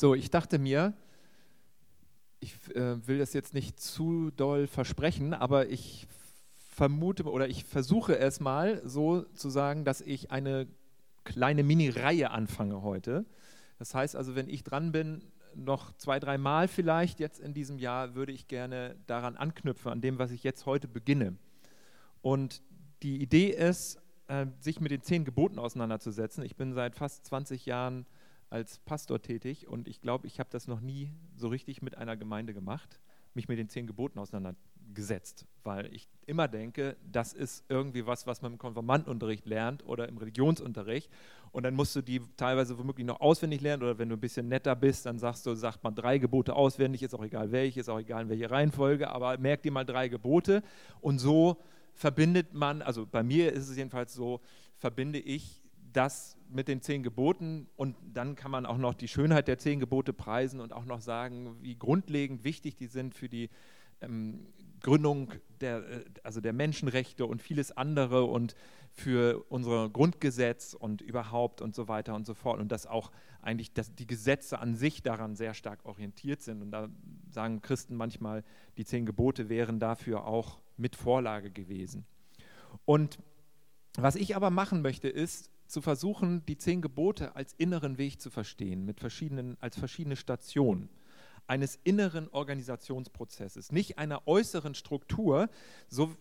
So, ich dachte mir, ich äh, will das jetzt nicht zu doll versprechen, aber ich vermute oder ich versuche es mal so zu sagen, dass ich eine kleine Mini-Reihe anfange heute. Das heißt also, wenn ich dran bin, noch zwei, drei Mal vielleicht jetzt in diesem Jahr, würde ich gerne daran anknüpfen, an dem, was ich jetzt heute beginne. Und die Idee ist, äh, sich mit den zehn Geboten auseinanderzusetzen. Ich bin seit fast 20 Jahren als Pastor tätig und ich glaube, ich habe das noch nie so richtig mit einer Gemeinde gemacht, mich mit den zehn Geboten auseinandergesetzt, weil ich immer denke, das ist irgendwie was, was man im Konfirmandenunterricht lernt oder im Religionsunterricht und dann musst du die teilweise womöglich noch auswendig lernen oder wenn du ein bisschen netter bist, dann sagst du, sagt man drei Gebote auswendig, ist auch egal welche, ist auch egal in welche Reihenfolge, aber merk dir mal drei Gebote und so verbindet man, also bei mir ist es jedenfalls so, verbinde ich das mit den zehn Geboten und dann kann man auch noch die Schönheit der zehn Gebote preisen und auch noch sagen, wie grundlegend wichtig die sind für die ähm, Gründung der, äh, also der Menschenrechte und vieles andere und für unser Grundgesetz und überhaupt und so weiter und so fort. Und dass auch eigentlich dass die Gesetze an sich daran sehr stark orientiert sind. Und da sagen Christen manchmal, die zehn Gebote wären dafür auch mit Vorlage gewesen. Und was ich aber machen möchte, ist zu versuchen, die zehn Gebote als inneren Weg zu verstehen, mit verschiedenen, als verschiedene Stationen eines inneren Organisationsprozesses, nicht einer äußeren Struktur. So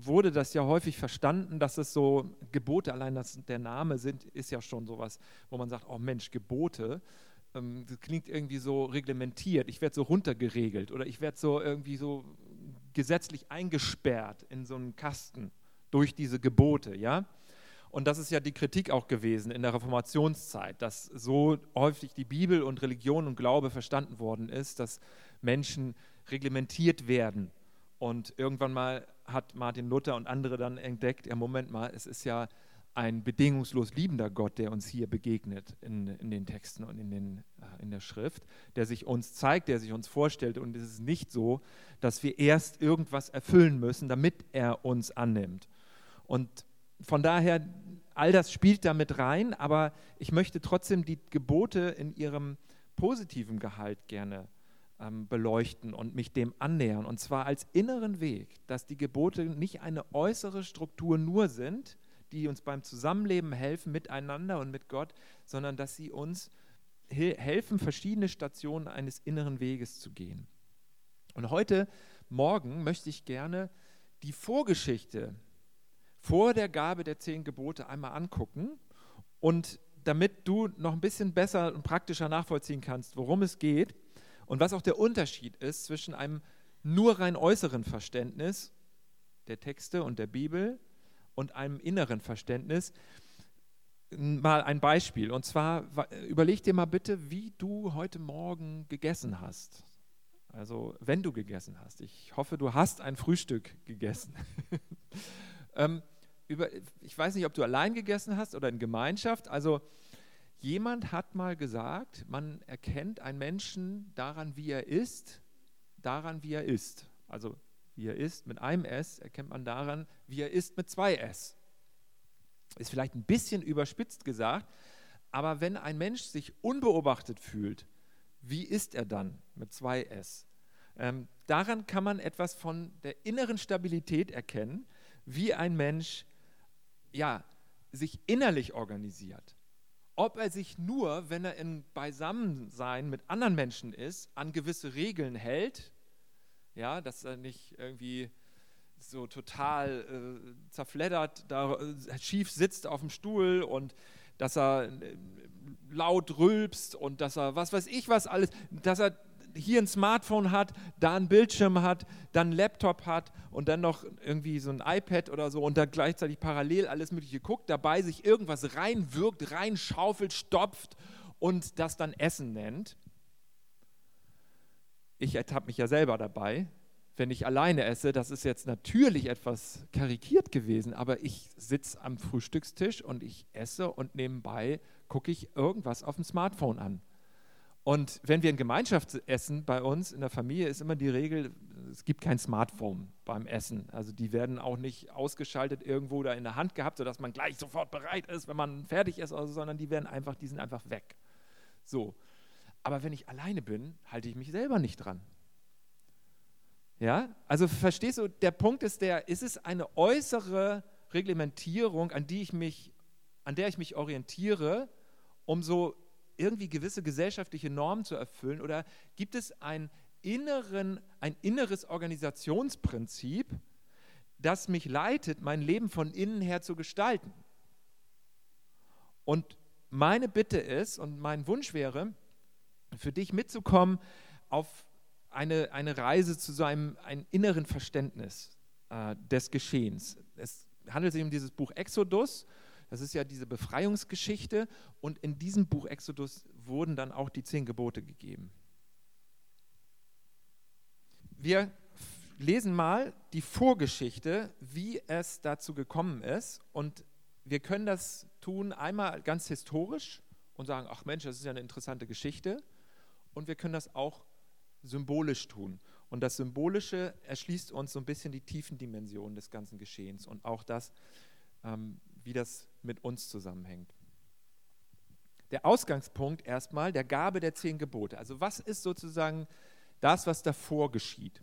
wurde das ja häufig verstanden, dass es so Gebote, allein dass der Name sind, ist ja schon sowas, wo man sagt, oh Mensch, Gebote, ähm, das klingt irgendwie so reglementiert, ich werde so runtergeregelt oder ich werde so irgendwie so gesetzlich eingesperrt in so einen Kasten durch diese Gebote, ja. Und das ist ja die Kritik auch gewesen in der Reformationszeit, dass so häufig die Bibel und Religion und Glaube verstanden worden ist, dass Menschen reglementiert werden. Und irgendwann mal hat Martin Luther und andere dann entdeckt, ja Moment mal, es ist ja ein bedingungslos liebender Gott, der uns hier begegnet in, in den Texten und in, den, äh, in der Schrift, der sich uns zeigt, der sich uns vorstellt. Und es ist nicht so, dass wir erst irgendwas erfüllen müssen, damit er uns annimmt. Und von daher, all das spielt damit rein, aber ich möchte trotzdem die Gebote in ihrem positiven Gehalt gerne ähm, beleuchten und mich dem annähern. Und zwar als inneren Weg, dass die Gebote nicht eine äußere Struktur nur sind, die uns beim Zusammenleben helfen miteinander und mit Gott, sondern dass sie uns helfen, verschiedene Stationen eines inneren Weges zu gehen. Und heute Morgen möchte ich gerne die Vorgeschichte vor der Gabe der zehn Gebote einmal angucken und damit du noch ein bisschen besser und praktischer nachvollziehen kannst, worum es geht und was auch der Unterschied ist zwischen einem nur rein äußeren Verständnis der Texte und der Bibel und einem inneren Verständnis. Mal ein Beispiel. Und zwar überleg dir mal bitte, wie du heute Morgen gegessen hast. Also wenn du gegessen hast. Ich hoffe, du hast ein Frühstück gegessen. ähm, über, ich weiß nicht, ob du allein gegessen hast oder in Gemeinschaft. Also jemand hat mal gesagt, man erkennt einen Menschen daran, wie er ist, daran, wie er ist. Also wie er ist mit einem S, erkennt man daran, wie er ist mit zwei S. Ist vielleicht ein bisschen überspitzt gesagt, aber wenn ein Mensch sich unbeobachtet fühlt, wie ist er dann mit zwei S? Ähm, daran kann man etwas von der inneren Stabilität erkennen, wie ein Mensch ja, sich innerlich organisiert. Ob er sich nur, wenn er in Beisammensein mit anderen Menschen ist, an gewisse Regeln hält, ja, dass er nicht irgendwie so total äh, zerfleddert, da äh, schief sitzt auf dem Stuhl und dass er äh, laut rülpst und dass er was weiß ich was alles, dass er hier ein Smartphone hat, da einen Bildschirm hat, dann einen Laptop hat und dann noch irgendwie so ein iPad oder so und dann gleichzeitig parallel alles Mögliche guckt, dabei sich irgendwas reinwirkt, reinschaufelt, stopft und das dann Essen nennt. Ich ertappe mich ja selber dabei, wenn ich alleine esse. Das ist jetzt natürlich etwas karikiert gewesen, aber ich sitze am Frühstückstisch und ich esse und nebenbei gucke ich irgendwas auf dem Smartphone an. Und wenn wir in Gemeinschaft essen, bei uns in der Familie ist immer die Regel, es gibt kein Smartphone beim Essen. Also die werden auch nicht ausgeschaltet irgendwo da in der Hand gehabt, sodass man gleich sofort bereit ist, wenn man fertig ist, also, sondern die werden einfach, die sind einfach weg. So. Aber wenn ich alleine bin, halte ich mich selber nicht dran. Ja, also verstehst du, der Punkt ist der, ist es eine äußere Reglementierung, an die ich mich, an der ich mich orientiere, um so irgendwie gewisse gesellschaftliche Normen zu erfüllen, oder gibt es ein, inneren, ein inneres Organisationsprinzip, das mich leitet, mein Leben von innen her zu gestalten? Und meine Bitte ist und mein Wunsch wäre, für dich mitzukommen auf eine, eine Reise zu so einem, einem inneren Verständnis äh, des Geschehens. Es handelt sich um dieses Buch Exodus. Das ist ja diese Befreiungsgeschichte. Und in diesem Buch Exodus wurden dann auch die zehn Gebote gegeben. Wir lesen mal die Vorgeschichte, wie es dazu gekommen ist. Und wir können das tun einmal ganz historisch und sagen, ach Mensch, das ist ja eine interessante Geschichte. Und wir können das auch symbolisch tun. Und das Symbolische erschließt uns so ein bisschen die tiefen Dimensionen des ganzen Geschehens und auch das, ähm, wie das mit uns zusammenhängt. Der Ausgangspunkt erstmal der Gabe der zehn Gebote. Also was ist sozusagen das, was davor geschieht?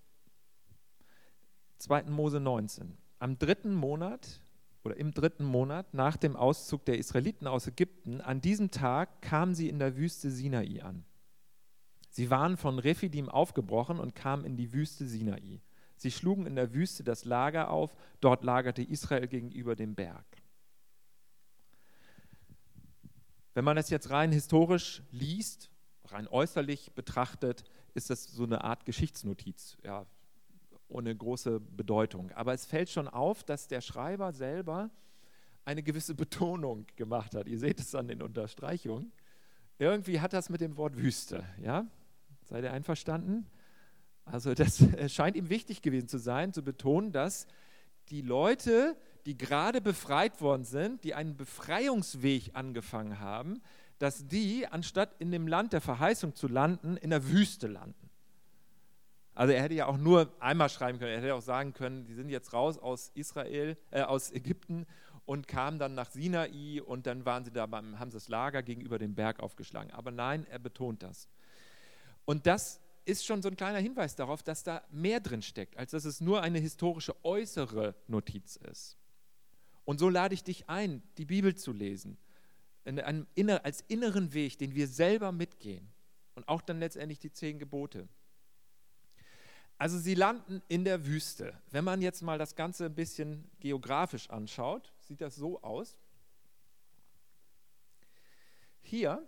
2. Mose 19. Am dritten Monat oder im dritten Monat nach dem Auszug der Israeliten aus Ägypten, an diesem Tag kamen sie in der Wüste Sinai an. Sie waren von Rephidim aufgebrochen und kamen in die Wüste Sinai. Sie schlugen in der Wüste das Lager auf, dort lagerte Israel gegenüber dem Berg. Wenn man das jetzt rein historisch liest, rein äußerlich betrachtet, ist das so eine Art Geschichtsnotiz, ja, ohne große Bedeutung. Aber es fällt schon auf, dass der Schreiber selber eine gewisse Betonung gemacht hat. Ihr seht es an den Unterstreichungen. Irgendwie hat das mit dem Wort Wüste, ja? Seid ihr einverstanden? Also das scheint ihm wichtig gewesen zu sein, zu betonen, dass die Leute, die gerade befreit worden sind, die einen Befreiungsweg angefangen haben, dass die, anstatt in dem Land der Verheißung zu landen, in der Wüste landen. Also er hätte ja auch nur einmal schreiben können, er hätte auch sagen können, die sind jetzt raus aus Israel, äh, aus Ägypten und kamen dann nach Sinai und dann waren sie da beim, haben sie das Lager gegenüber dem Berg aufgeschlagen. Aber nein, er betont das. Und das ist schon so ein kleiner Hinweis darauf, dass da mehr drin steckt, als dass es nur eine historische äußere Notiz ist. Und so lade ich dich ein, die Bibel zu lesen, inner, als inneren Weg, den wir selber mitgehen. Und auch dann letztendlich die zehn Gebote. Also sie landen in der Wüste. Wenn man jetzt mal das Ganze ein bisschen geografisch anschaut, sieht das so aus. Hier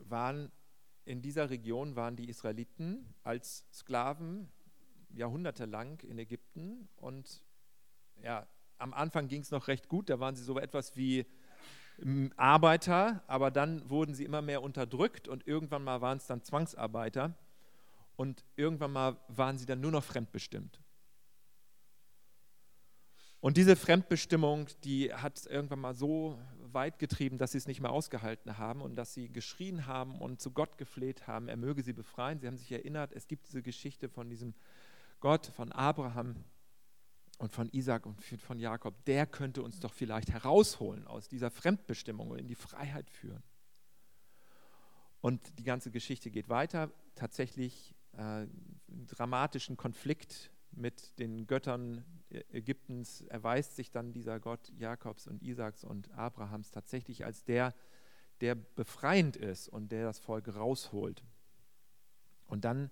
waren in dieser Region waren die Israeliten als Sklaven jahrhundertelang in Ägypten und ja, am Anfang ging es noch recht gut, da waren sie so etwas wie ähm, Arbeiter, aber dann wurden sie immer mehr unterdrückt und irgendwann mal waren es dann Zwangsarbeiter und irgendwann mal waren sie dann nur noch fremdbestimmt. Und diese Fremdbestimmung, die hat irgendwann mal so weit getrieben, dass sie es nicht mehr ausgehalten haben und dass sie geschrien haben und zu Gott gefleht haben, er möge sie befreien. Sie haben sich erinnert, es gibt diese Geschichte von diesem Gott, von Abraham und von Isaac und von Jakob. Der könnte uns doch vielleicht herausholen aus dieser Fremdbestimmung und in die Freiheit führen. Und die ganze Geschichte geht weiter. Tatsächlich äh, dramatischen Konflikt mit den Göttern Ägyptens erweist sich dann dieser Gott Jakobs und Isaaks und Abrahams tatsächlich als der, der befreiend ist und der das Volk rausholt. Und dann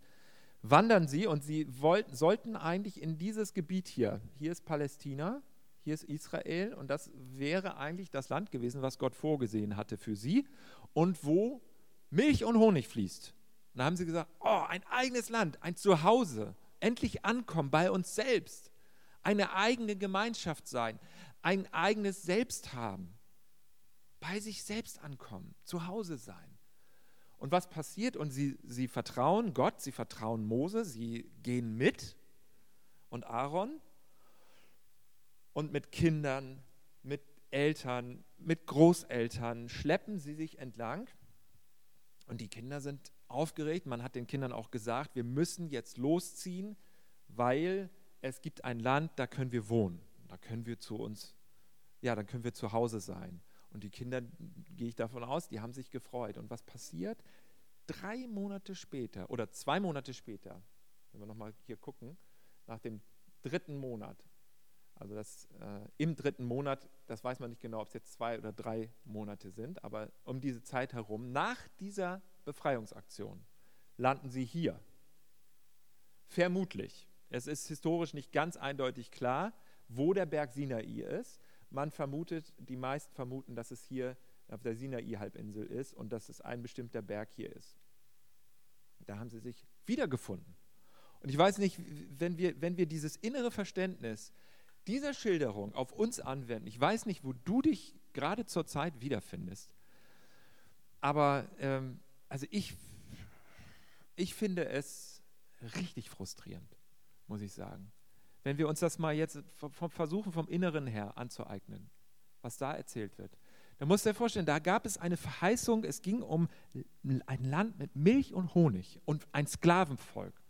wandern sie und sie wollten, sollten eigentlich in dieses Gebiet hier, hier ist Palästina, hier ist Israel und das wäre eigentlich das Land gewesen, was Gott vorgesehen hatte für sie und wo Milch und Honig fließt. Und da haben sie gesagt, oh, ein eigenes Land, ein Zuhause, endlich ankommen bei uns selbst eine eigene Gemeinschaft sein, ein eigenes Selbst haben, bei sich selbst ankommen, zu Hause sein. Und was passiert? Und sie, sie vertrauen Gott, sie vertrauen Mose, sie gehen mit und Aaron und mit Kindern, mit Eltern, mit Großeltern schleppen sie sich entlang. Und die Kinder sind aufgeregt. Man hat den Kindern auch gesagt, wir müssen jetzt losziehen, weil es gibt ein Land, da können wir wohnen, da können wir zu uns, ja, dann können wir zu Hause sein. Und die Kinder, gehe ich davon aus, die haben sich gefreut. Und was passiert? Drei Monate später oder zwei Monate später, wenn wir nochmal hier gucken, nach dem dritten Monat, also das äh, im dritten Monat, das weiß man nicht genau, ob es jetzt zwei oder drei Monate sind, aber um diese Zeit herum, nach dieser Befreiungsaktion, landen sie hier. Vermutlich. Es ist historisch nicht ganz eindeutig klar, wo der Berg Sinai ist. Man vermutet, die meisten vermuten, dass es hier auf der Sinai-Halbinsel ist und dass es ein bestimmter Berg hier ist. Da haben sie sich wiedergefunden. Und ich weiß nicht, wenn wir, wenn wir dieses innere Verständnis dieser Schilderung auf uns anwenden, ich weiß nicht, wo du dich gerade zur Zeit wiederfindest, aber ähm, also ich, ich finde es richtig frustrierend, muss ich sagen. Wenn wir uns das mal jetzt versuchen, vom Inneren her anzueignen, was da erzählt wird. Da musst du dir vorstellen, da gab es eine Verheißung, es ging um ein Land mit Milch und Honig und ein Sklavenvolk,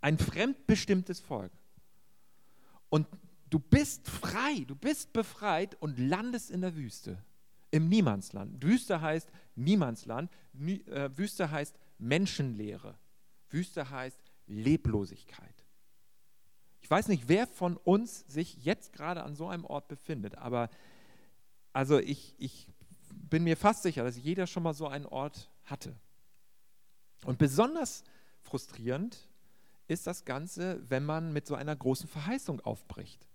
ein fremdbestimmtes Volk. Und du bist frei, du bist befreit und landest in der Wüste, im Niemandsland. Wüste heißt Niemandsland, äh, Wüste heißt Menschenlehre, Wüste heißt Leblosigkeit. Ich weiß nicht, wer von uns sich jetzt gerade an so einem Ort befindet, aber also ich, ich bin mir fast sicher, dass jeder schon mal so einen Ort hatte. Und besonders frustrierend ist das Ganze, wenn man mit so einer großen Verheißung aufbricht.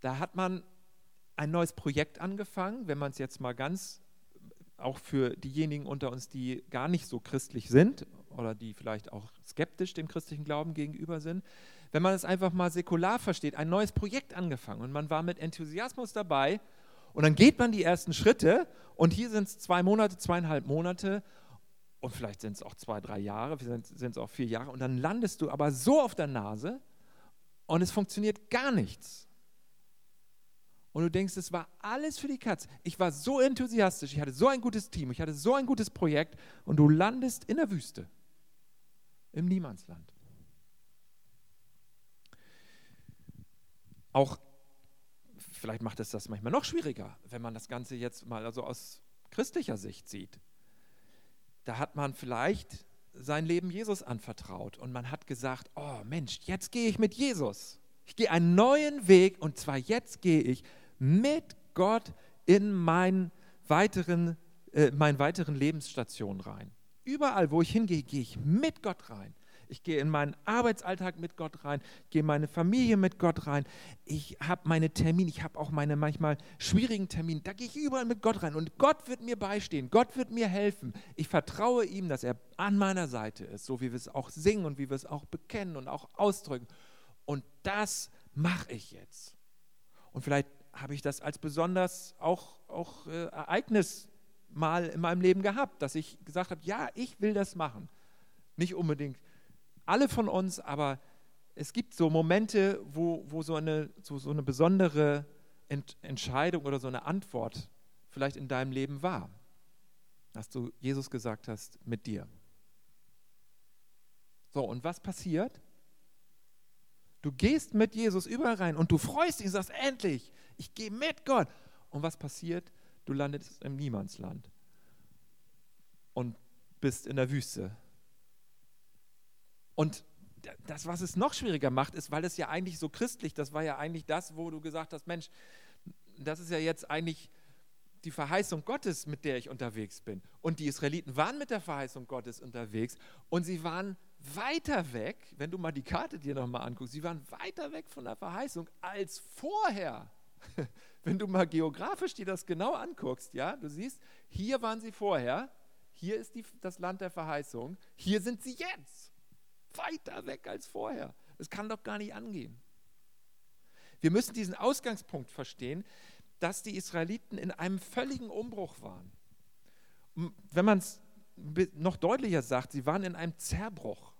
Da hat man ein neues Projekt angefangen, wenn man es jetzt mal ganz, auch für diejenigen unter uns, die gar nicht so christlich sind oder die vielleicht auch skeptisch dem christlichen Glauben gegenüber sind, wenn man es einfach mal säkular versteht, ein neues Projekt angefangen und man war mit Enthusiasmus dabei und dann geht man die ersten Schritte und hier sind es zwei Monate, zweieinhalb Monate und vielleicht sind es auch zwei, drei Jahre, sind es auch vier Jahre und dann landest du aber so auf der Nase und es funktioniert gar nichts und du denkst, es war alles für die Katz. Ich war so enthusiastisch, ich hatte so ein gutes Team, ich hatte so ein gutes Projekt und du landest in der Wüste, im Niemandsland. Auch vielleicht macht es das manchmal noch schwieriger, wenn man das Ganze jetzt mal also aus christlicher Sicht sieht. Da hat man vielleicht sein Leben Jesus anvertraut und man hat gesagt, oh Mensch, jetzt gehe ich mit Jesus. Ich gehe einen neuen Weg und zwar jetzt gehe ich mit Gott in mein weiteren, äh, meinen weiteren Lebensstationen rein. Überall, wo ich hingehe, gehe ich mit Gott rein. Ich gehe in meinen Arbeitsalltag mit Gott rein, gehe in meine Familie mit Gott rein. Ich habe meine Termine, ich habe auch meine manchmal schwierigen Termine. Da gehe ich überall mit Gott rein und Gott wird mir beistehen, Gott wird mir helfen. Ich vertraue ihm, dass er an meiner Seite ist, so wie wir es auch singen und wie wir es auch bekennen und auch ausdrücken. Und das mache ich jetzt. Und vielleicht habe ich das als besonders auch, auch äh, Ereignis mal in meinem Leben gehabt, dass ich gesagt habe, ja, ich will das machen. Nicht unbedingt alle von uns, aber es gibt so Momente, wo, wo so, eine, so, so eine besondere Ent Entscheidung oder so eine Antwort vielleicht in deinem Leben war, dass du Jesus gesagt hast, mit dir. So, und was passiert? Du gehst mit Jesus überall rein und du freust dich und sagst, endlich, ich gehe mit Gott. Und was passiert? Du landest im Niemandsland und bist in der Wüste. Und das, was es noch schwieriger macht, ist, weil es ja eigentlich so christlich, das war ja eigentlich das, wo du gesagt hast, Mensch, das ist ja jetzt eigentlich die Verheißung Gottes, mit der ich unterwegs bin. Und die Israeliten waren mit der Verheißung Gottes unterwegs und sie waren weiter weg, wenn du mal die Karte dir nochmal anguckst, sie waren weiter weg von der Verheißung als vorher. Wenn du mal geografisch dir das genau anguckst, ja, du siehst, hier waren sie vorher, hier ist die, das Land der Verheißung, hier sind sie jetzt. Weiter weg als vorher. Es kann doch gar nicht angehen. Wir müssen diesen Ausgangspunkt verstehen, dass die Israeliten in einem völligen Umbruch waren. Wenn man es noch deutlicher sagt, sie waren in einem Zerbruch.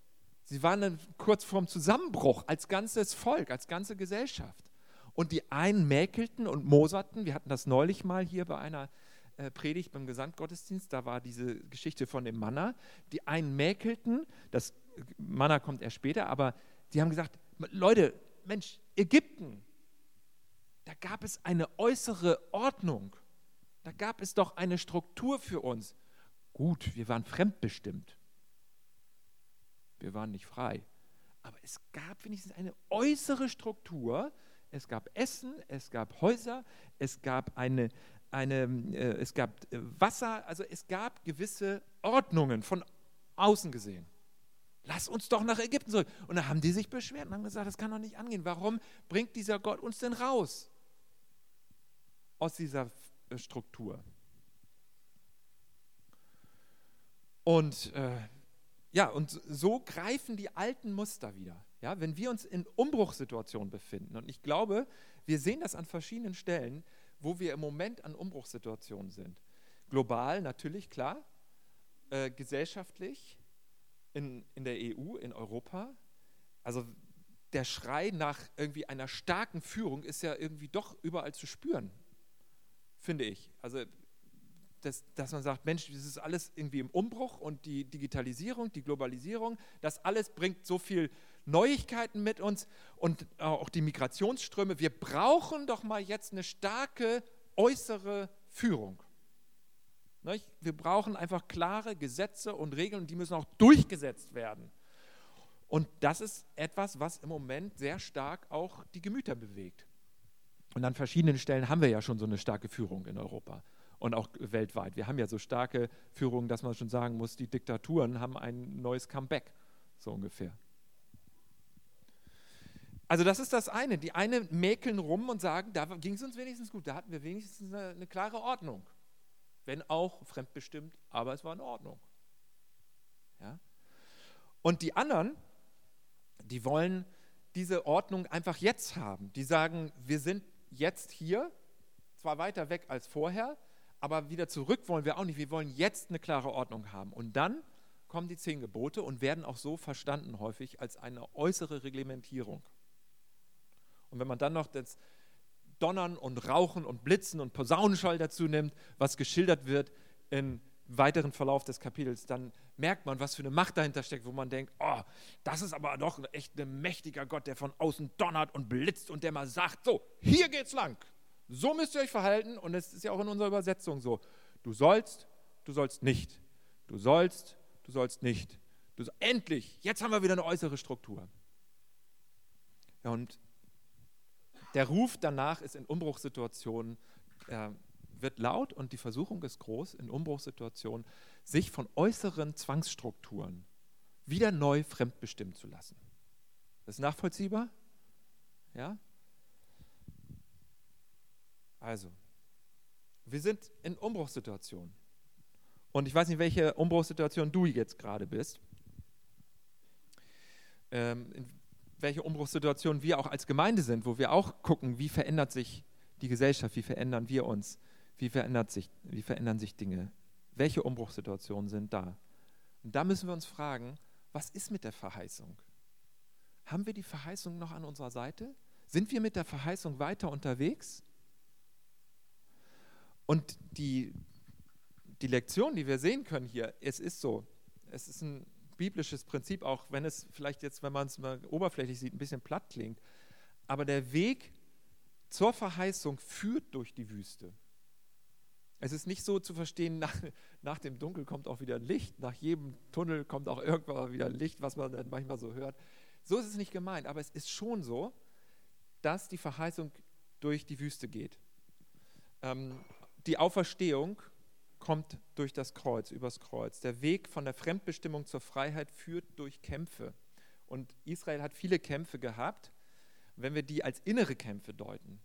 Sie waren kurz vorm Zusammenbruch als ganzes Volk, als ganze Gesellschaft. Und die einen mäkelten und moserten. Wir hatten das neulich mal hier bei einer äh, Predigt beim Gesandtgottesdienst. Da war diese Geschichte von dem Manna. Die einen mäkelten, das Manna kommt erst später, aber die haben gesagt: Leute, Mensch, Ägypten, da gab es eine äußere Ordnung. Da gab es doch eine Struktur für uns. Gut, wir waren fremdbestimmt. Wir waren nicht frei. Aber es gab wenigstens eine äußere Struktur. Es gab Essen, es gab Häuser, es gab eine, eine äh, es gab äh, Wasser, also es gab gewisse Ordnungen von außen gesehen. Lass uns doch nach Ägypten zurück. Und da haben die sich beschwert und haben gesagt, das kann doch nicht angehen. Warum bringt dieser Gott uns denn raus aus dieser äh, Struktur? Und äh, ja, und so greifen die alten Muster wieder. Ja, wenn wir uns in Umbruchssituationen befinden, und ich glaube, wir sehen das an verschiedenen Stellen, wo wir im Moment an Umbruchssituationen sind. Global natürlich, klar, äh, gesellschaftlich, in, in der EU, in Europa. Also der Schrei nach irgendwie einer starken Führung ist ja irgendwie doch überall zu spüren, finde ich. Also dass, dass man sagt, Mensch, das ist alles irgendwie im Umbruch und die Digitalisierung, die Globalisierung, das alles bringt so viel Neuigkeiten mit uns und auch die Migrationsströme. Wir brauchen doch mal jetzt eine starke äußere Führung. Wir brauchen einfach klare Gesetze und Regeln die müssen auch durchgesetzt werden. Und das ist etwas, was im Moment sehr stark auch die Gemüter bewegt. Und an verschiedenen Stellen haben wir ja schon so eine starke Führung in Europa und auch weltweit. Wir haben ja so starke Führungen, dass man schon sagen muss, die Diktaturen haben ein neues Comeback, so ungefähr. Also das ist das eine. Die einen mäkeln rum und sagen, da ging es uns wenigstens gut, da hatten wir wenigstens eine, eine klare Ordnung wenn auch fremdbestimmt, aber es war in Ordnung. Ja? Und die anderen, die wollen diese Ordnung einfach jetzt haben. Die sagen, wir sind jetzt hier, zwar weiter weg als vorher, aber wieder zurück wollen wir auch nicht. Wir wollen jetzt eine klare Ordnung haben. Und dann kommen die zehn Gebote und werden auch so verstanden häufig als eine äußere Reglementierung. Und wenn man dann noch das, Donnern und Rauchen und Blitzen und Posaunenschall dazu nimmt, was geschildert wird im weiteren Verlauf des Kapitels, dann merkt man, was für eine Macht dahinter steckt, wo man denkt, oh, das ist aber doch echt ein mächtiger Gott, der von außen donnert und blitzt und der mal sagt, so, hier geht's lang. So müsst ihr euch verhalten und es ist ja auch in unserer Übersetzung so. Du sollst, du sollst nicht. Du sollst, du sollst nicht. Du, endlich, jetzt haben wir wieder eine äußere Struktur. Ja, und der Ruf danach ist in Umbruchssituationen, äh, wird laut und die Versuchung ist groß, in Umbruchssituationen sich von äußeren Zwangsstrukturen wieder neu fremdbestimmen zu lassen. Das ist nachvollziehbar? Ja? Also, wir sind in Umbruchssituationen. Und ich weiß nicht, welche Umbruchssituation du jetzt gerade bist. Ähm, welche Umbruchssituation wir auch als Gemeinde sind, wo wir auch gucken, wie verändert sich die Gesellschaft, wie verändern wir uns, wie, verändert sich, wie verändern sich Dinge, welche Umbruchssituationen sind da. Und da müssen wir uns fragen, was ist mit der Verheißung? Haben wir die Verheißung noch an unserer Seite? Sind wir mit der Verheißung weiter unterwegs? Und die, die Lektion, die wir sehen können hier, es ist so, es ist ein biblisches Prinzip, auch wenn es vielleicht jetzt, wenn man es mal oberflächlich sieht, ein bisschen platt klingt. Aber der Weg zur Verheißung führt durch die Wüste. Es ist nicht so zu verstehen, nach, nach dem Dunkel kommt auch wieder Licht, nach jedem Tunnel kommt auch irgendwann wieder Licht, was man dann manchmal so hört. So ist es nicht gemeint, aber es ist schon so, dass die Verheißung durch die Wüste geht. Ähm, die Auferstehung kommt durch das Kreuz, übers Kreuz. Der Weg von der Fremdbestimmung zur Freiheit führt durch Kämpfe. Und Israel hat viele Kämpfe gehabt. Wenn wir die als innere Kämpfe deuten,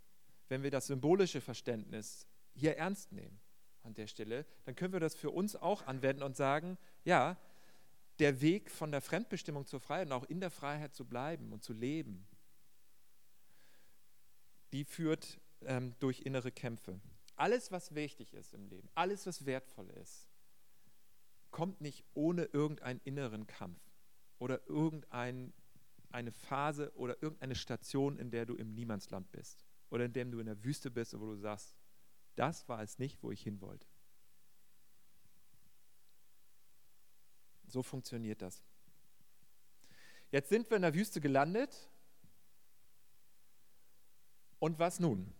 wenn wir das symbolische Verständnis hier ernst nehmen an der Stelle, dann können wir das für uns auch anwenden und sagen, ja, der Weg von der Fremdbestimmung zur Freiheit und auch in der Freiheit zu bleiben und zu leben, die führt ähm, durch innere Kämpfe. Alles, was wichtig ist im Leben, alles, was wertvoll ist, kommt nicht ohne irgendeinen inneren Kampf oder irgendeine Phase oder irgendeine Station, in der du im Niemandsland bist oder in dem du in der Wüste bist, wo du sagst, das war es nicht, wo ich hin wollte. So funktioniert das. Jetzt sind wir in der Wüste gelandet. Und was nun?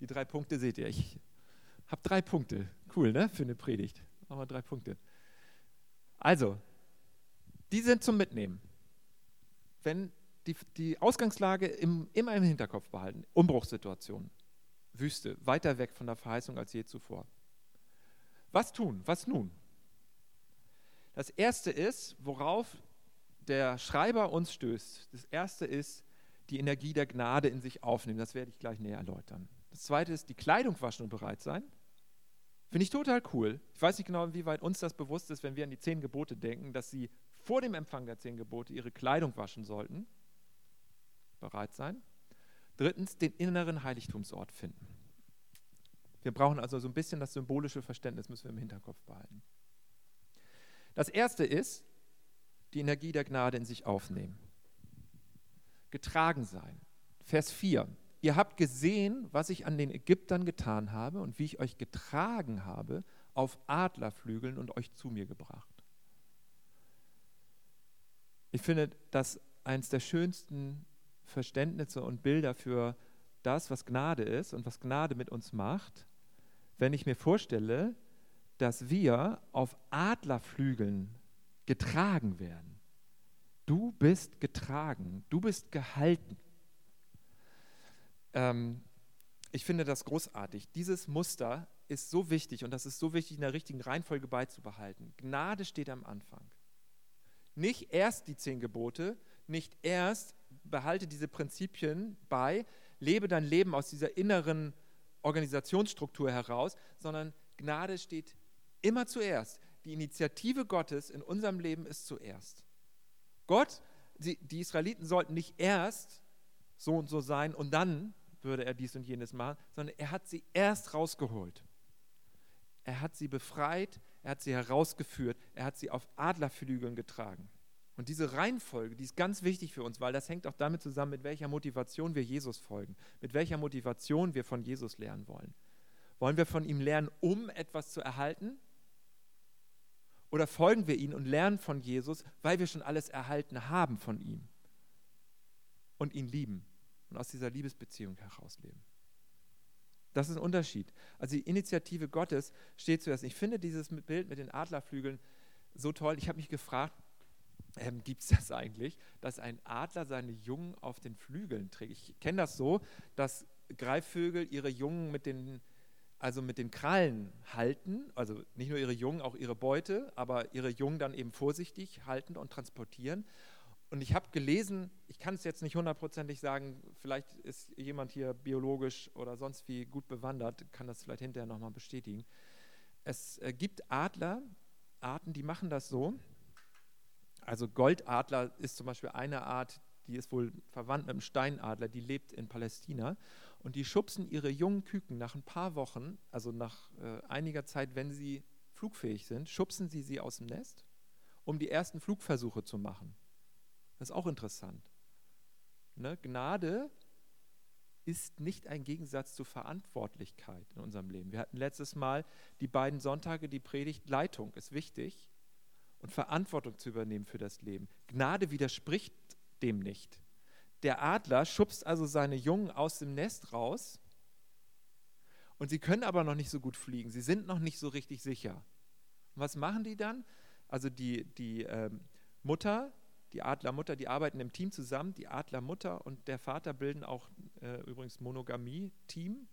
Die drei Punkte seht ihr. Ich habe drei Punkte. Cool, ne? Für eine Predigt. Wir drei Punkte. Also, die sind zum Mitnehmen. Wenn die, die Ausgangslage im, immer im Hinterkopf behalten. Umbruchssituation. Wüste, weiter weg von der Verheißung als je zuvor. Was tun? Was nun? Das erste ist, worauf der Schreiber uns stößt. Das erste ist, die Energie der Gnade in sich aufnehmen. Das werde ich gleich näher erläutern. Das zweite ist, die Kleidung waschen und bereit sein. Finde ich total cool. Ich weiß nicht genau, inwieweit uns das bewusst ist, wenn wir an die zehn Gebote denken, dass sie vor dem Empfang der zehn Gebote ihre Kleidung waschen sollten. Bereit sein. Drittens, den inneren Heiligtumsort finden. Wir brauchen also so ein bisschen das symbolische Verständnis, müssen wir im Hinterkopf behalten. Das erste ist, die Energie der Gnade in sich aufnehmen. Getragen sein. Vers 4. Ihr habt gesehen, was ich an den Ägyptern getan habe und wie ich euch getragen habe auf Adlerflügeln und euch zu mir gebracht. Ich finde das eines der schönsten Verständnisse und Bilder für das, was Gnade ist und was Gnade mit uns macht, wenn ich mir vorstelle, dass wir auf Adlerflügeln getragen werden. Du bist getragen, du bist gehalten. Ähm, ich finde das großartig. Dieses Muster ist so wichtig und das ist so wichtig in der richtigen Reihenfolge beizubehalten. Gnade steht am Anfang. Nicht erst die zehn Gebote, nicht erst behalte diese Prinzipien bei, lebe dein Leben aus dieser inneren Organisationsstruktur heraus, sondern Gnade steht immer zuerst. Die Initiative Gottes in unserem Leben ist zuerst. Gott, die, die Israeliten sollten nicht erst so und so sein und dann würde er dies und jenes machen, sondern er hat sie erst rausgeholt. Er hat sie befreit, er hat sie herausgeführt, er hat sie auf Adlerflügeln getragen. Und diese Reihenfolge, die ist ganz wichtig für uns, weil das hängt auch damit zusammen, mit welcher Motivation wir Jesus folgen, mit welcher Motivation wir von Jesus lernen wollen. Wollen wir von ihm lernen, um etwas zu erhalten? Oder folgen wir ihm und lernen von Jesus, weil wir schon alles erhalten haben von ihm und ihn lieben und aus dieser Liebesbeziehung herausleben? Das ist ein Unterschied. Also die Initiative Gottes steht zuerst. Ich finde dieses Bild mit den Adlerflügeln so toll. Ich habe mich gefragt, ähm, gibt es das eigentlich, dass ein Adler seine Jungen auf den Flügeln trägt. Ich kenne das so, dass Greifvögel ihre Jungen mit den, also mit den Krallen halten, also nicht nur ihre Jungen, auch ihre Beute, aber ihre Jungen dann eben vorsichtig halten und transportieren. Und ich habe gelesen, ich kann es jetzt nicht hundertprozentig sagen, vielleicht ist jemand hier biologisch oder sonst wie gut bewandert, kann das vielleicht hinterher nochmal bestätigen. Es äh, gibt Adler, Arten, die machen das so, also Goldadler ist zum Beispiel eine Art, die ist wohl verwandt mit dem Steinadler, die lebt in Palästina. Und die schubsen ihre jungen Küken nach ein paar Wochen, also nach äh, einiger Zeit, wenn sie flugfähig sind, schubsen sie sie aus dem Nest, um die ersten Flugversuche zu machen. Das ist auch interessant. Ne? Gnade ist nicht ein Gegensatz zu Verantwortlichkeit in unserem Leben. Wir hatten letztes Mal die beiden Sonntage die Predigt Leitung ist wichtig und Verantwortung zu übernehmen für das Leben. Gnade widerspricht dem nicht. Der Adler schubst also seine Jungen aus dem Nest raus und sie können aber noch nicht so gut fliegen. Sie sind noch nicht so richtig sicher. Und was machen die dann? Also die, die ähm, Mutter, die Adlermutter, die arbeiten im Team zusammen. Die Adlermutter und der Vater bilden auch äh, übrigens Monogamie-Team,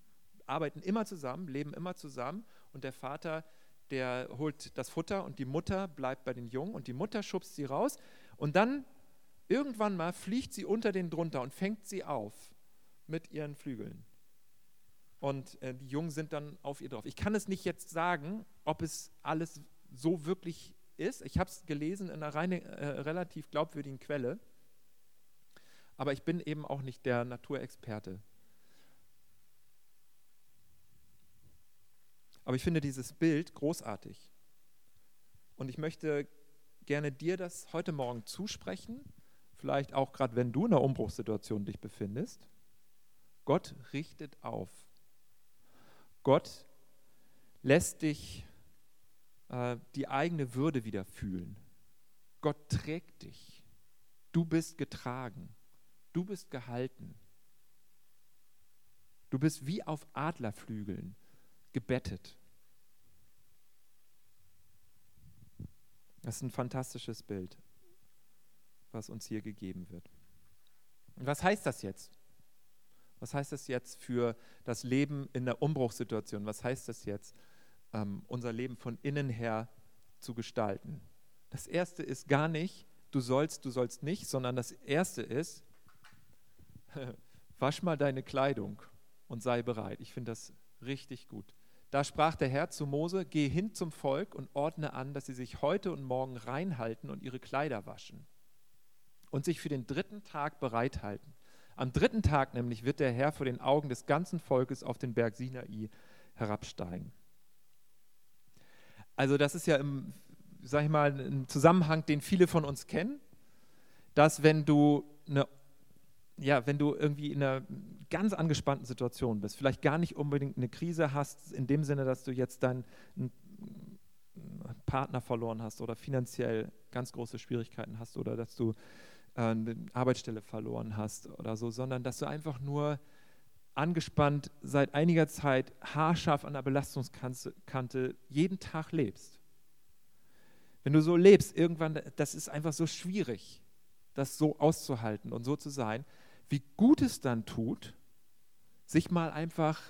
arbeiten immer zusammen, leben immer zusammen und der Vater der holt das Futter und die Mutter bleibt bei den Jungen und die Mutter schubst sie raus und dann irgendwann mal fliegt sie unter den drunter und fängt sie auf mit ihren Flügeln. Und äh, die Jungen sind dann auf ihr drauf. Ich kann es nicht jetzt sagen, ob es alles so wirklich ist. Ich habe es gelesen in einer reine, äh, relativ glaubwürdigen Quelle. Aber ich bin eben auch nicht der Naturexperte. Aber ich finde dieses Bild großartig. Und ich möchte gerne dir das heute Morgen zusprechen, vielleicht auch gerade wenn du in einer Umbruchssituation dich befindest. Gott richtet auf. Gott lässt dich äh, die eigene Würde wieder fühlen. Gott trägt dich. Du bist getragen. Du bist gehalten. Du bist wie auf Adlerflügeln gebettet. Das ist ein fantastisches Bild, was uns hier gegeben wird. Und was heißt das jetzt? Was heißt das jetzt für das Leben in der Umbruchssituation? Was heißt das jetzt, ähm, unser Leben von innen her zu gestalten? Das erste ist gar nicht, du sollst, du sollst nicht, sondern das erste ist, wasch mal deine Kleidung und sei bereit. Ich finde das richtig gut. Da sprach der Herr zu Mose, geh hin zum Volk und ordne an, dass sie sich heute und morgen reinhalten und ihre Kleider waschen und sich für den dritten Tag bereithalten. Am dritten Tag nämlich wird der Herr vor den Augen des ganzen Volkes auf den Berg Sinai herabsteigen. Also das ist ja im, sag ich mal, ein Zusammenhang, den viele von uns kennen, dass wenn du eine ja, wenn du irgendwie in einer ganz angespannten Situation bist, vielleicht gar nicht unbedingt eine Krise hast, in dem Sinne, dass du jetzt deinen Partner verloren hast oder finanziell ganz große Schwierigkeiten hast oder dass du äh, eine Arbeitsstelle verloren hast oder so, sondern dass du einfach nur angespannt seit einiger Zeit haarscharf an der Belastungskante jeden Tag lebst. Wenn du so lebst, irgendwann, das ist einfach so schwierig, das so auszuhalten und so zu sein, wie gut es dann tut, sich mal einfach,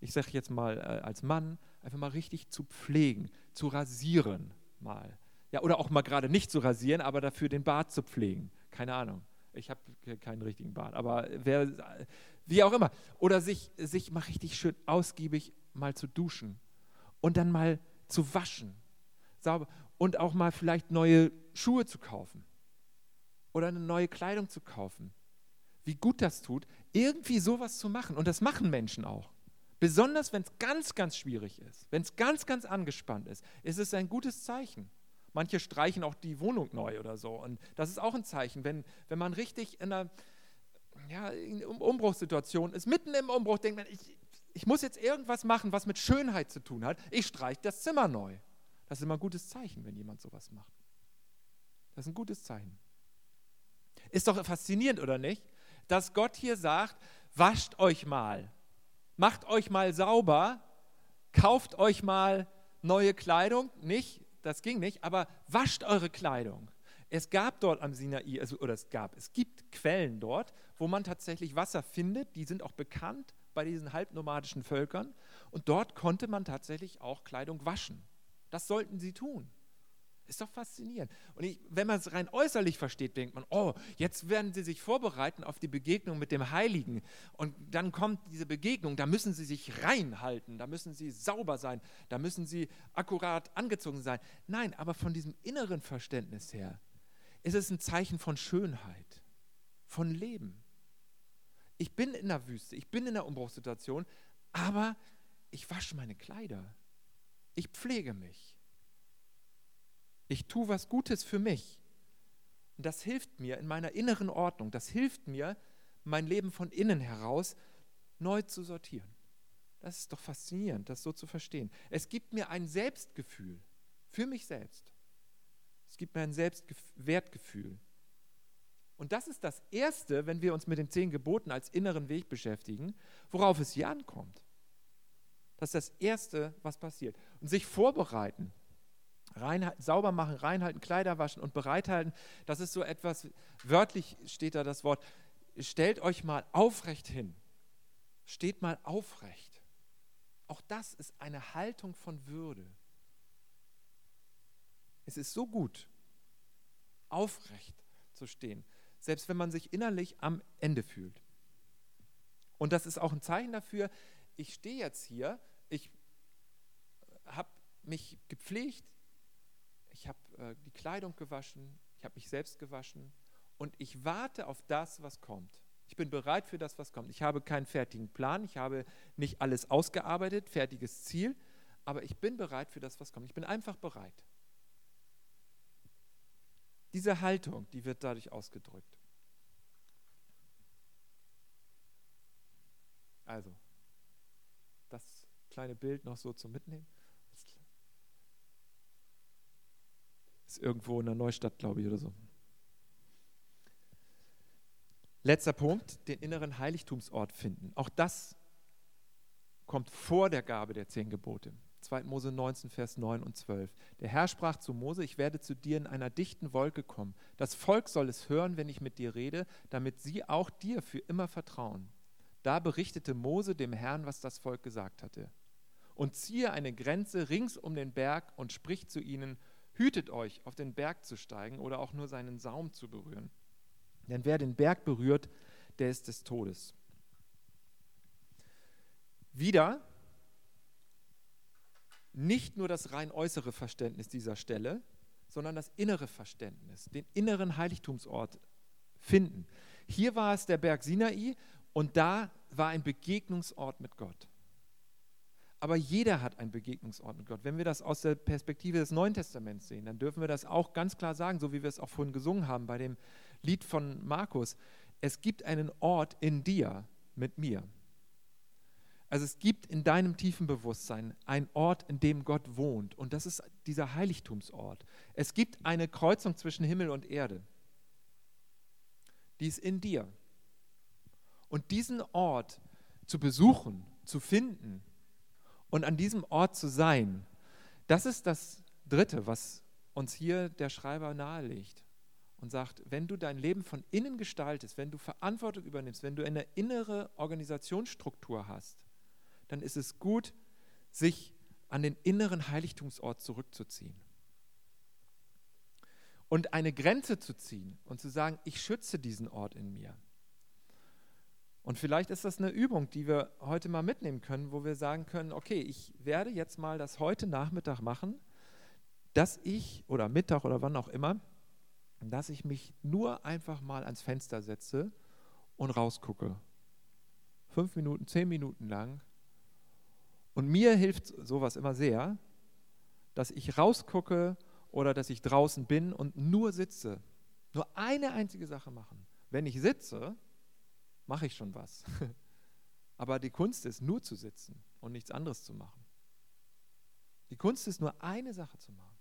ich sage jetzt mal äh, als Mann, einfach mal richtig zu pflegen, zu rasieren mal. Ja, oder auch mal gerade nicht zu rasieren, aber dafür den Bart zu pflegen. Keine Ahnung. Ich habe keinen richtigen Bart, aber wer, wie auch immer. Oder sich, sich mal richtig schön ausgiebig mal zu duschen und dann mal zu waschen. Sauber. Und auch mal vielleicht neue Schuhe zu kaufen oder eine neue Kleidung zu kaufen wie gut das tut, irgendwie sowas zu machen. Und das machen Menschen auch. Besonders wenn es ganz, ganz schwierig ist, wenn es ganz, ganz angespannt ist, ist es ein gutes Zeichen. Manche streichen auch die Wohnung neu oder so. Und das ist auch ein Zeichen, wenn, wenn man richtig in einer ja, in Umbruchssituation ist, mitten im Umbruch denkt man, ich, ich muss jetzt irgendwas machen, was mit Schönheit zu tun hat. Ich streiche das Zimmer neu. Das ist immer ein gutes Zeichen, wenn jemand sowas macht. Das ist ein gutes Zeichen. Ist doch faszinierend, oder nicht? dass Gott hier sagt, wascht euch mal, macht euch mal sauber, kauft euch mal neue Kleidung, nicht, das ging nicht, aber wascht eure Kleidung. Es gab dort am Sinai, also, oder es gab, es gibt Quellen dort, wo man tatsächlich Wasser findet, die sind auch bekannt bei diesen halbnomadischen Völkern und dort konnte man tatsächlich auch Kleidung waschen. Das sollten sie tun. Ist doch faszinierend. Und ich, wenn man es rein äußerlich versteht, denkt man, oh, jetzt werden sie sich vorbereiten auf die Begegnung mit dem Heiligen. Und dann kommt diese Begegnung, da müssen sie sich reinhalten, da müssen sie sauber sein, da müssen sie akkurat angezogen sein. Nein, aber von diesem inneren Verständnis her ist es ein Zeichen von Schönheit, von Leben. Ich bin in der Wüste, ich bin in der Umbruchssituation, aber ich wasche meine Kleider. Ich pflege mich. Ich tue was Gutes für mich. Und das hilft mir in meiner inneren Ordnung. Das hilft mir, mein Leben von innen heraus neu zu sortieren. Das ist doch faszinierend, das so zu verstehen. Es gibt mir ein Selbstgefühl für mich selbst. Es gibt mir ein Selbstwertgefühl. Und das ist das Erste, wenn wir uns mit den zehn Geboten als inneren Weg beschäftigen, worauf es hier ankommt. Das ist das Erste, was passiert. Und sich vorbereiten Reinhalten, sauber machen, reinhalten, Kleider waschen und bereithalten. Das ist so etwas, wörtlich steht da das Wort, stellt euch mal aufrecht hin. Steht mal aufrecht. Auch das ist eine Haltung von Würde. Es ist so gut, aufrecht zu stehen, selbst wenn man sich innerlich am Ende fühlt. Und das ist auch ein Zeichen dafür, ich stehe jetzt hier, ich habe mich gepflegt, ich habe äh, die Kleidung gewaschen, ich habe mich selbst gewaschen und ich warte auf das, was kommt. Ich bin bereit für das, was kommt. Ich habe keinen fertigen Plan, ich habe nicht alles ausgearbeitet, fertiges Ziel, aber ich bin bereit für das, was kommt. Ich bin einfach bereit. Diese Haltung, die wird dadurch ausgedrückt. Also, das kleine Bild noch so zum Mitnehmen. Ist irgendwo in der Neustadt, glaube ich, oder so. Letzter Punkt, den inneren Heiligtumsort finden. Auch das kommt vor der Gabe der zehn Gebote. 2. Mose 19, Vers 9 und 12. Der Herr sprach zu Mose, ich werde zu dir in einer dichten Wolke kommen. Das Volk soll es hören, wenn ich mit dir rede, damit sie auch dir für immer vertrauen. Da berichtete Mose dem Herrn, was das Volk gesagt hatte. Und ziehe eine Grenze rings um den Berg und spricht zu ihnen, hütet euch, auf den Berg zu steigen oder auch nur seinen Saum zu berühren. Denn wer den Berg berührt, der ist des Todes. Wieder nicht nur das rein äußere Verständnis dieser Stelle, sondern das innere Verständnis, den inneren Heiligtumsort finden. Hier war es der Berg Sinai und da war ein Begegnungsort mit Gott. Aber jeder hat einen Begegnungsort mit Gott. Wenn wir das aus der Perspektive des Neuen Testaments sehen, dann dürfen wir das auch ganz klar sagen, so wie wir es auch vorhin gesungen haben bei dem Lied von Markus. Es gibt einen Ort in dir mit mir. Also es gibt in deinem tiefen Bewusstsein einen Ort, in dem Gott wohnt. Und das ist dieser Heiligtumsort. Es gibt eine Kreuzung zwischen Himmel und Erde. Die ist in dir. Und diesen Ort zu besuchen, zu finden und an diesem Ort zu sein, das ist das Dritte, was uns hier der Schreiber nahelegt und sagt, wenn du dein Leben von innen gestaltest, wenn du Verantwortung übernimmst, wenn du eine innere Organisationsstruktur hast, dann ist es gut, sich an den inneren Heiligtumsort zurückzuziehen. Und eine Grenze zu ziehen und zu sagen, ich schütze diesen Ort in mir. Und vielleicht ist das eine Übung, die wir heute mal mitnehmen können, wo wir sagen können, okay, ich werde jetzt mal das heute Nachmittag machen, dass ich, oder Mittag oder wann auch immer, dass ich mich nur einfach mal ans Fenster setze und rausgucke. Fünf Minuten, zehn Minuten lang und mir hilft sowas immer sehr, dass ich rausgucke oder dass ich draußen bin und nur sitze. Nur eine einzige Sache machen. Wenn ich sitze, mache ich schon was. Aber die Kunst ist, nur zu sitzen und nichts anderes zu machen. Die Kunst ist nur eine Sache zu machen.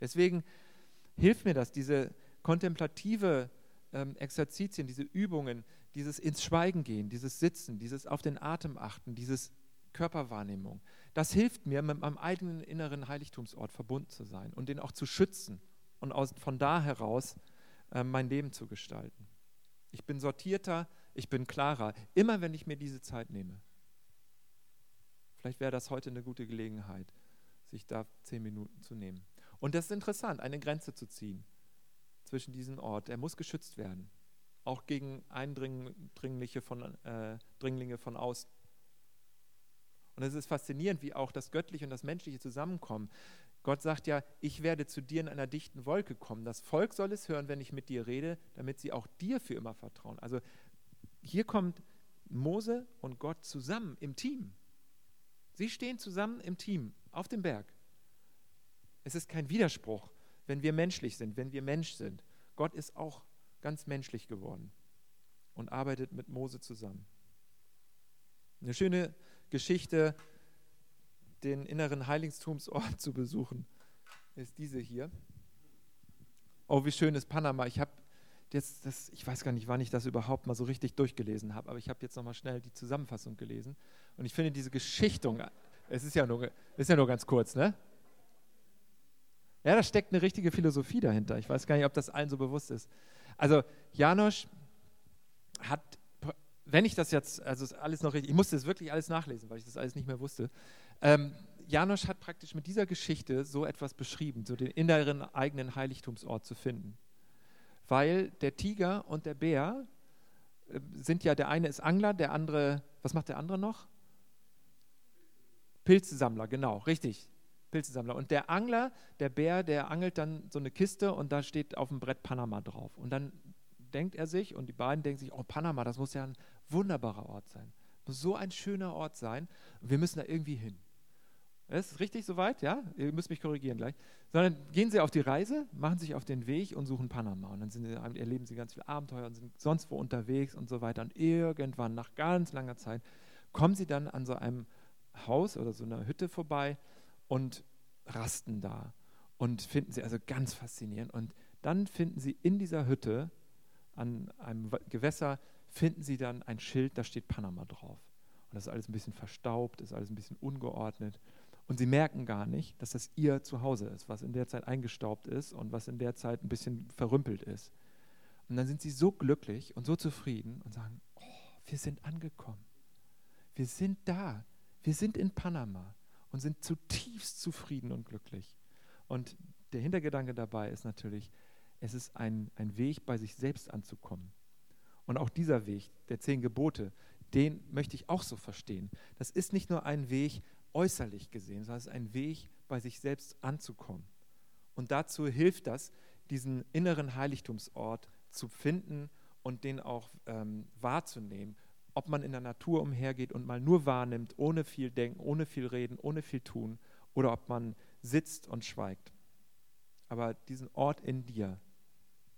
Deswegen hilft mir das, diese kontemplative ähm, Exerzitien, diese Übungen, dieses ins Schweigen gehen, dieses Sitzen, dieses auf den Atem achten, dieses Körperwahrnehmung. Das hilft mir, mit meinem eigenen inneren Heiligtumsort verbunden zu sein und den auch zu schützen und aus, von da heraus äh, mein Leben zu gestalten. Ich bin sortierter, ich bin klarer, immer wenn ich mir diese Zeit nehme. Vielleicht wäre das heute eine gute Gelegenheit, sich da zehn Minuten zu nehmen. Und das ist interessant, eine Grenze zu ziehen zwischen diesem Ort. Er muss geschützt werden, auch gegen Eindringlinge von, äh, Dringlinge von außen. Und es ist faszinierend, wie auch das Göttliche und das Menschliche zusammenkommen. Gott sagt ja, ich werde zu dir in einer dichten Wolke kommen. Das Volk soll es hören, wenn ich mit dir rede, damit sie auch dir für immer vertrauen. Also hier kommt Mose und Gott zusammen im Team. Sie stehen zusammen im Team auf dem Berg. Es ist kein Widerspruch, wenn wir menschlich sind, wenn wir Mensch sind. Gott ist auch ganz menschlich geworden und arbeitet mit Mose zusammen. Eine schöne Geschichte, den inneren Heiligtumsort zu besuchen, ist diese hier. Oh, wie schön ist Panama. Ich habe jetzt, das, ich weiß gar nicht, wann ich das überhaupt mal so richtig durchgelesen habe, aber ich habe jetzt nochmal schnell die Zusammenfassung gelesen. Und ich finde diese Geschichtung, es ist ja nur, ist ja nur ganz kurz, ne? Ja, da steckt eine richtige Philosophie dahinter. Ich weiß gar nicht, ob das allen so bewusst ist. Also, Janosch hat wenn ich das jetzt, also ist alles noch richtig, ich musste es wirklich alles nachlesen, weil ich das alles nicht mehr wusste. Ähm, Janosch hat praktisch mit dieser Geschichte so etwas beschrieben, so den inneren eigenen Heiligtumsort zu finden. Weil der Tiger und der Bär äh, sind ja, der eine ist Angler, der andere, was macht der andere noch? Pilzesammler, genau, richtig. Pilzesammler. Und der Angler, der Bär, der angelt dann so eine Kiste und da steht auf dem Brett Panama drauf. Und dann denkt er sich und die beiden denken sich, oh Panama, das muss ja ein wunderbarer Ort sein. Muss so ein schöner Ort sein. Wir müssen da irgendwie hin. Das ist richtig soweit, ja? Ihr müsst mich korrigieren gleich. Sondern gehen sie auf die Reise, machen sich auf den Weg und suchen Panama. Und dann sie, erleben sie ganz viel Abenteuer und sind sonst wo unterwegs und so weiter. Und irgendwann, nach ganz langer Zeit, kommen sie dann an so einem Haus oder so einer Hütte vorbei und rasten da. Und finden sie also ganz faszinierend. Und dann finden sie in dieser Hütte an einem Gewässer finden sie dann ein Schild, da steht Panama drauf. Und das ist alles ein bisschen verstaubt, ist alles ein bisschen ungeordnet. Und sie merken gar nicht, dass das ihr Zuhause ist, was in der Zeit eingestaubt ist und was in der Zeit ein bisschen verrümpelt ist. Und dann sind sie so glücklich und so zufrieden und sagen, oh, wir sind angekommen. Wir sind da. Wir sind in Panama und sind zutiefst zufrieden und glücklich. Und der Hintergedanke dabei ist natürlich, es ist ein, ein Weg, bei sich selbst anzukommen. Und auch dieser Weg der zehn Gebote, den möchte ich auch so verstehen. Das ist nicht nur ein Weg äußerlich gesehen, sondern es ist ein Weg, bei sich selbst anzukommen. Und dazu hilft das, diesen inneren Heiligtumsort zu finden und den auch ähm, wahrzunehmen. Ob man in der Natur umhergeht und mal nur wahrnimmt, ohne viel denken, ohne viel reden, ohne viel tun, oder ob man sitzt und schweigt. Aber diesen Ort in dir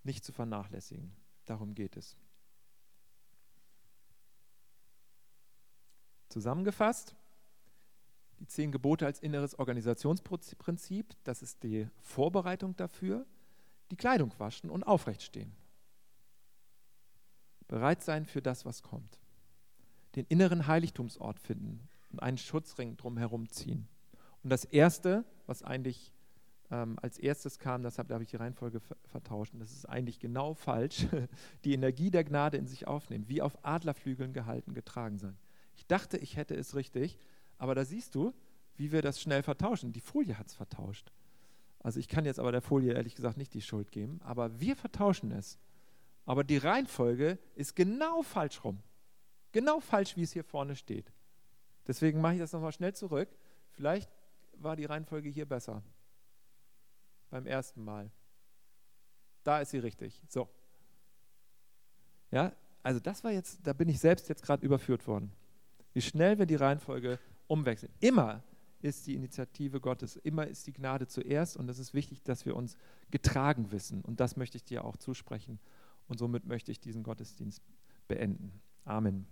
nicht zu vernachlässigen, darum geht es. Zusammengefasst, die zehn Gebote als inneres Organisationsprinzip, das ist die Vorbereitung dafür, die Kleidung waschen und aufrecht stehen. Bereit sein für das, was kommt. Den inneren Heiligtumsort finden und einen Schutzring drumherum ziehen. Und das Erste, was eigentlich ähm, als erstes kam, deshalb habe ich die Reihenfolge vertauscht, und das ist eigentlich genau falsch, die Energie der Gnade in sich aufnehmen, wie auf Adlerflügeln gehalten, getragen sein. Ich dachte, ich hätte es richtig, aber da siehst du, wie wir das schnell vertauschen. Die Folie hat es vertauscht. Also ich kann jetzt aber der Folie ehrlich gesagt nicht die Schuld geben, aber wir vertauschen es. Aber die Reihenfolge ist genau falsch rum. Genau falsch, wie es hier vorne steht. Deswegen mache ich das nochmal schnell zurück. Vielleicht war die Reihenfolge hier besser. Beim ersten Mal. Da ist sie richtig. So. Ja, also das war jetzt, da bin ich selbst jetzt gerade überführt worden. Wie schnell wir die Reihenfolge umwechseln. Immer ist die Initiative Gottes, immer ist die Gnade zuerst und es ist wichtig, dass wir uns getragen wissen. Und das möchte ich dir auch zusprechen. Und somit möchte ich diesen Gottesdienst beenden. Amen.